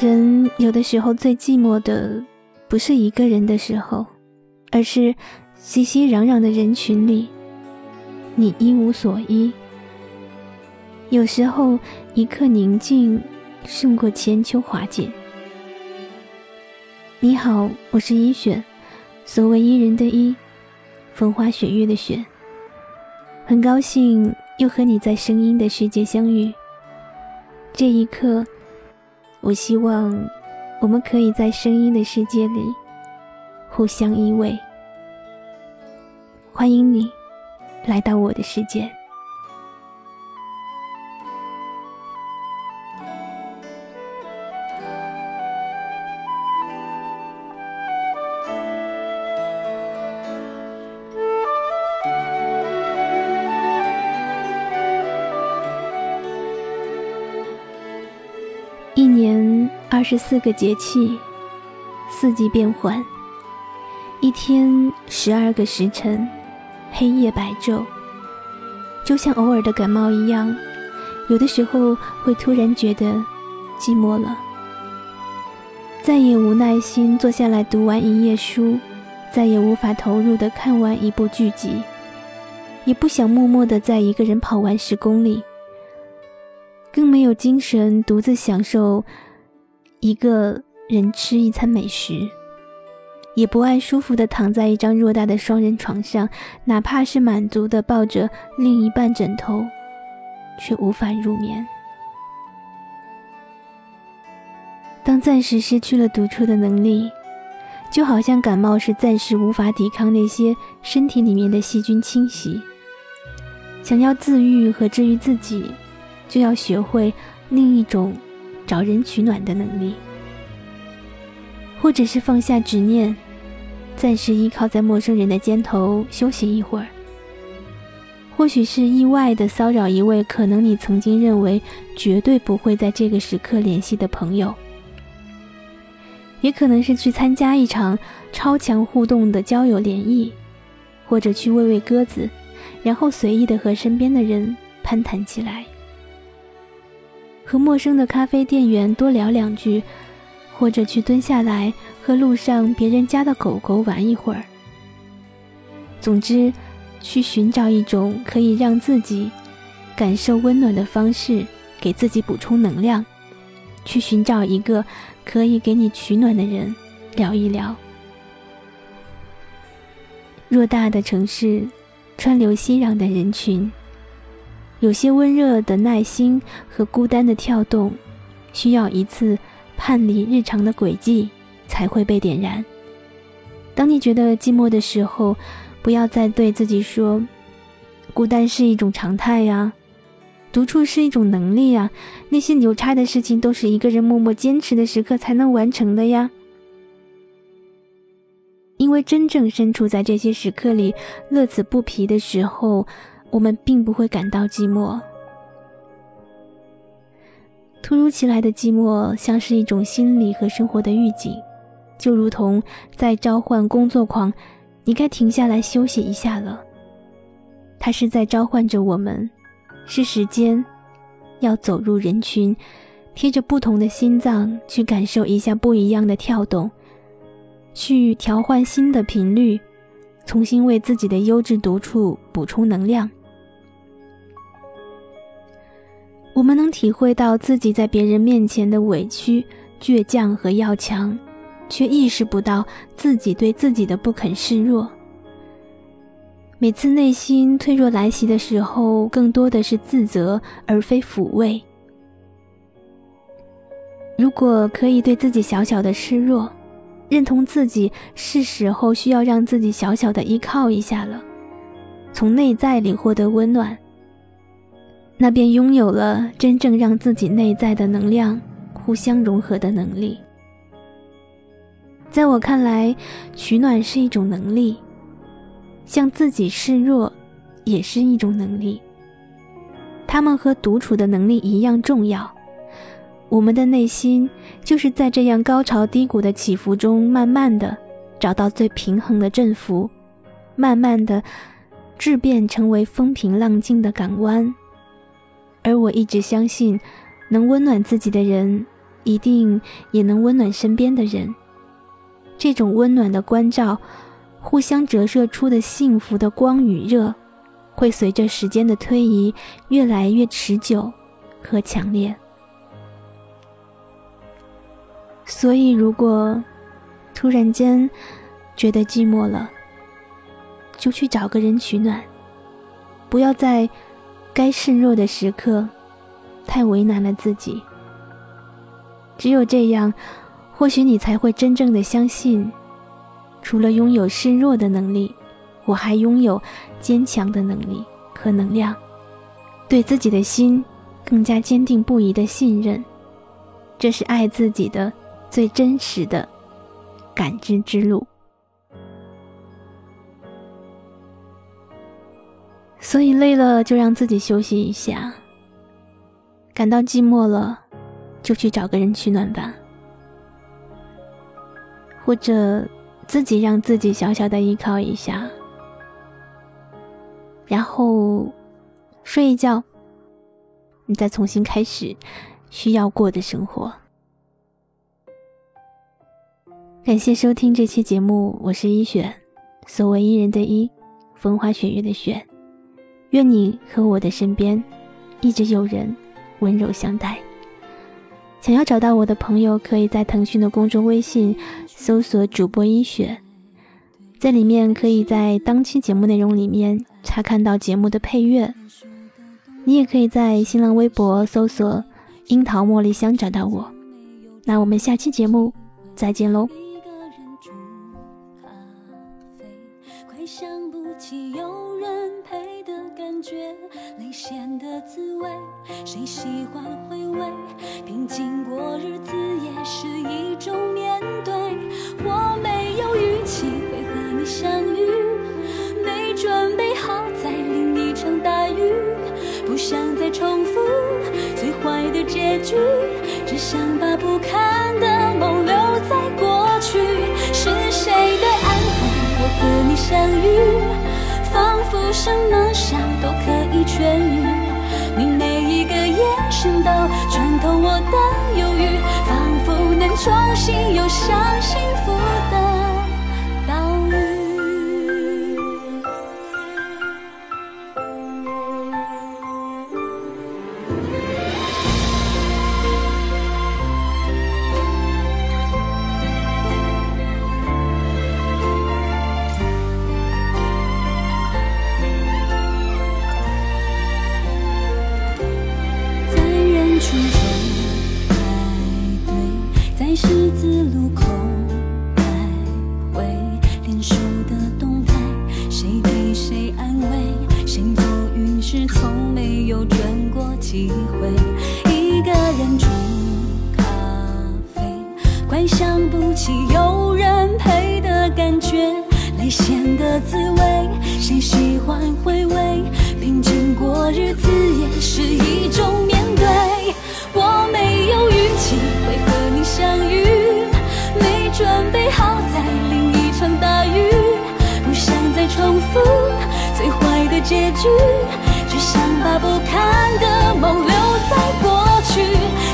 人有的时候最寂寞的，不是一个人的时候，而是熙熙攘攘的人群里，你一无所依。有时候，一刻宁静胜过千秋华简。你好，我是依雪，所谓伊人的伊，风花雪月的雪。很高兴又和你在声音的世界相遇。这一刻。我希望我们可以在声音的世界里互相依偎。欢迎你来到我的世界。二十四个节气，四季变换，一天十二个时辰，黑夜白昼。就像偶尔的感冒一样，有的时候会突然觉得寂寞了，再也无耐心坐下来读完一页书，再也无法投入的看完一部剧集，也不想默默的在一个人跑完十公里，更没有精神独自享受。一个人吃一餐美食，也不爱舒服的躺在一张偌大的双人床上，哪怕是满足的抱着另一半枕头，却无法入眠。当暂时失去了独处的能力，就好像感冒时暂时无法抵抗那些身体里面的细菌侵袭。想要自愈和治愈自己，就要学会另一种。找人取暖的能力，或者是放下执念，暂时依靠在陌生人的肩头休息一会儿。或许是意外的骚扰一位可能你曾经认为绝对不会在这个时刻联系的朋友，也可能是去参加一场超强互动的交友联谊，或者去喂喂鸽子，然后随意的和身边的人攀谈起来。和陌生的咖啡店员多聊两句，或者去蹲下来和路上别人家的狗狗玩一会儿。总之，去寻找一种可以让自己感受温暖的方式，给自己补充能量；去寻找一个可以给你取暖的人，聊一聊。偌大的城市，川流熙攘的人群。有些温热的耐心和孤单的跳动，需要一次叛离日常的轨迹才会被点燃。当你觉得寂寞的时候，不要再对自己说：“孤单是一种常态呀，独处是一种能力呀，那些牛叉的事情都是一个人默默坚持的时刻才能完成的呀。”因为真正身处在这些时刻里，乐此不疲的时候。我们并不会感到寂寞。突如其来的寂寞，像是一种心理和生活的预警，就如同在召唤工作狂，你该停下来休息一下了。它是在召唤着我们，是时间，要走入人群，贴着不同的心脏去感受一下不一样的跳动，去调换新的频率，重新为自己的优质独处补充能量。我们能体会到自己在别人面前的委屈、倔强和要强，却意识不到自己对自己的不肯示弱。每次内心脆弱来袭的时候，更多的是自责而非抚慰。如果可以对自己小小的示弱，认同自己是时候需要让自己小小的依靠一下了，从内在里获得温暖。那便拥有了真正让自己内在的能量互相融合的能力。在我看来，取暖是一种能力，向自己示弱也是一种能力。他们和独处的能力一样重要。我们的内心就是在这样高潮低谷的起伏中，慢慢的找到最平衡的振幅，慢慢的质变成为风平浪静的港湾。而我一直相信，能温暖自己的人，一定也能温暖身边的人。这种温暖的关照，互相折射出的幸福的光与热，会随着时间的推移越来越持久和强烈。所以，如果突然间觉得寂寞了，就去找个人取暖，不要再该示弱的时刻太为难了自己。只有这样，或许你才会真正的相信，除了拥有示弱的能力，我还拥有坚强的能力和能量，对自己的心更加坚定不移的信任，这是爱自己的。最真实的感知之路，所以累了就让自己休息一下，感到寂寞了就去找个人取暖吧，或者自己让自己小小的依靠一下，然后睡一觉，你再重新开始需要过的生活。感谢收听这期节目，我是一雪，所谓伊人的伊，风花雪月的雪。愿你和我的身边，一直有人温柔相待。想要找到我的朋友，可以在腾讯的公众微信搜索主播一雪，在里面可以在当期节目内容里面查看到节目的配乐。你也可以在新浪微博搜索樱桃茉莉香找到我。那我们下期节目再见喽。重复最坏的结局，只想把不堪的梦留在过去。是谁的安排？我和你相遇。仿佛什么伤都可以痊愈，你每一个眼神都穿透我的忧郁，仿佛能重新又想幸福的你喜欢回味平静过日子也是一种面对我没有预期会和你相遇没准备好再淋一场大雨不想再重复最坏的结局只想把不堪的梦留在过去。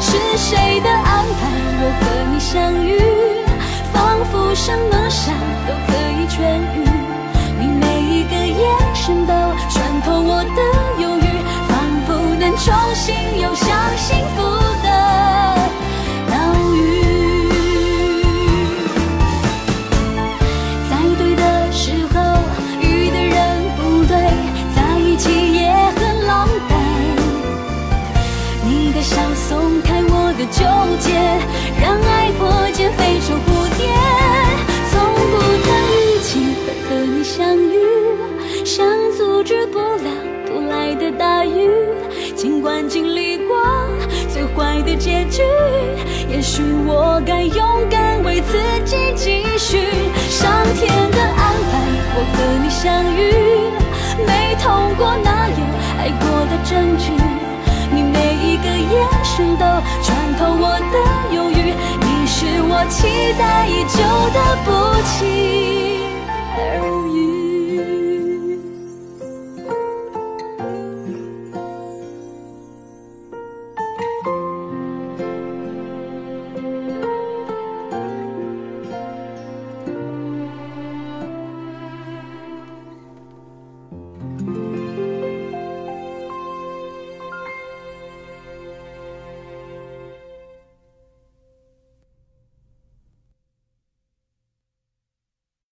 是谁的安排？我和你相遇仿佛什么伤都可以痊愈。相遇，像阻止不了突来的大雨。尽管经历过最坏的结局，也许我该勇敢为自己继续。上天的安排，我和你相遇，没痛过哪有爱过的证据？你每一个眼神都穿透我的忧郁，你是我期待已久的不期而。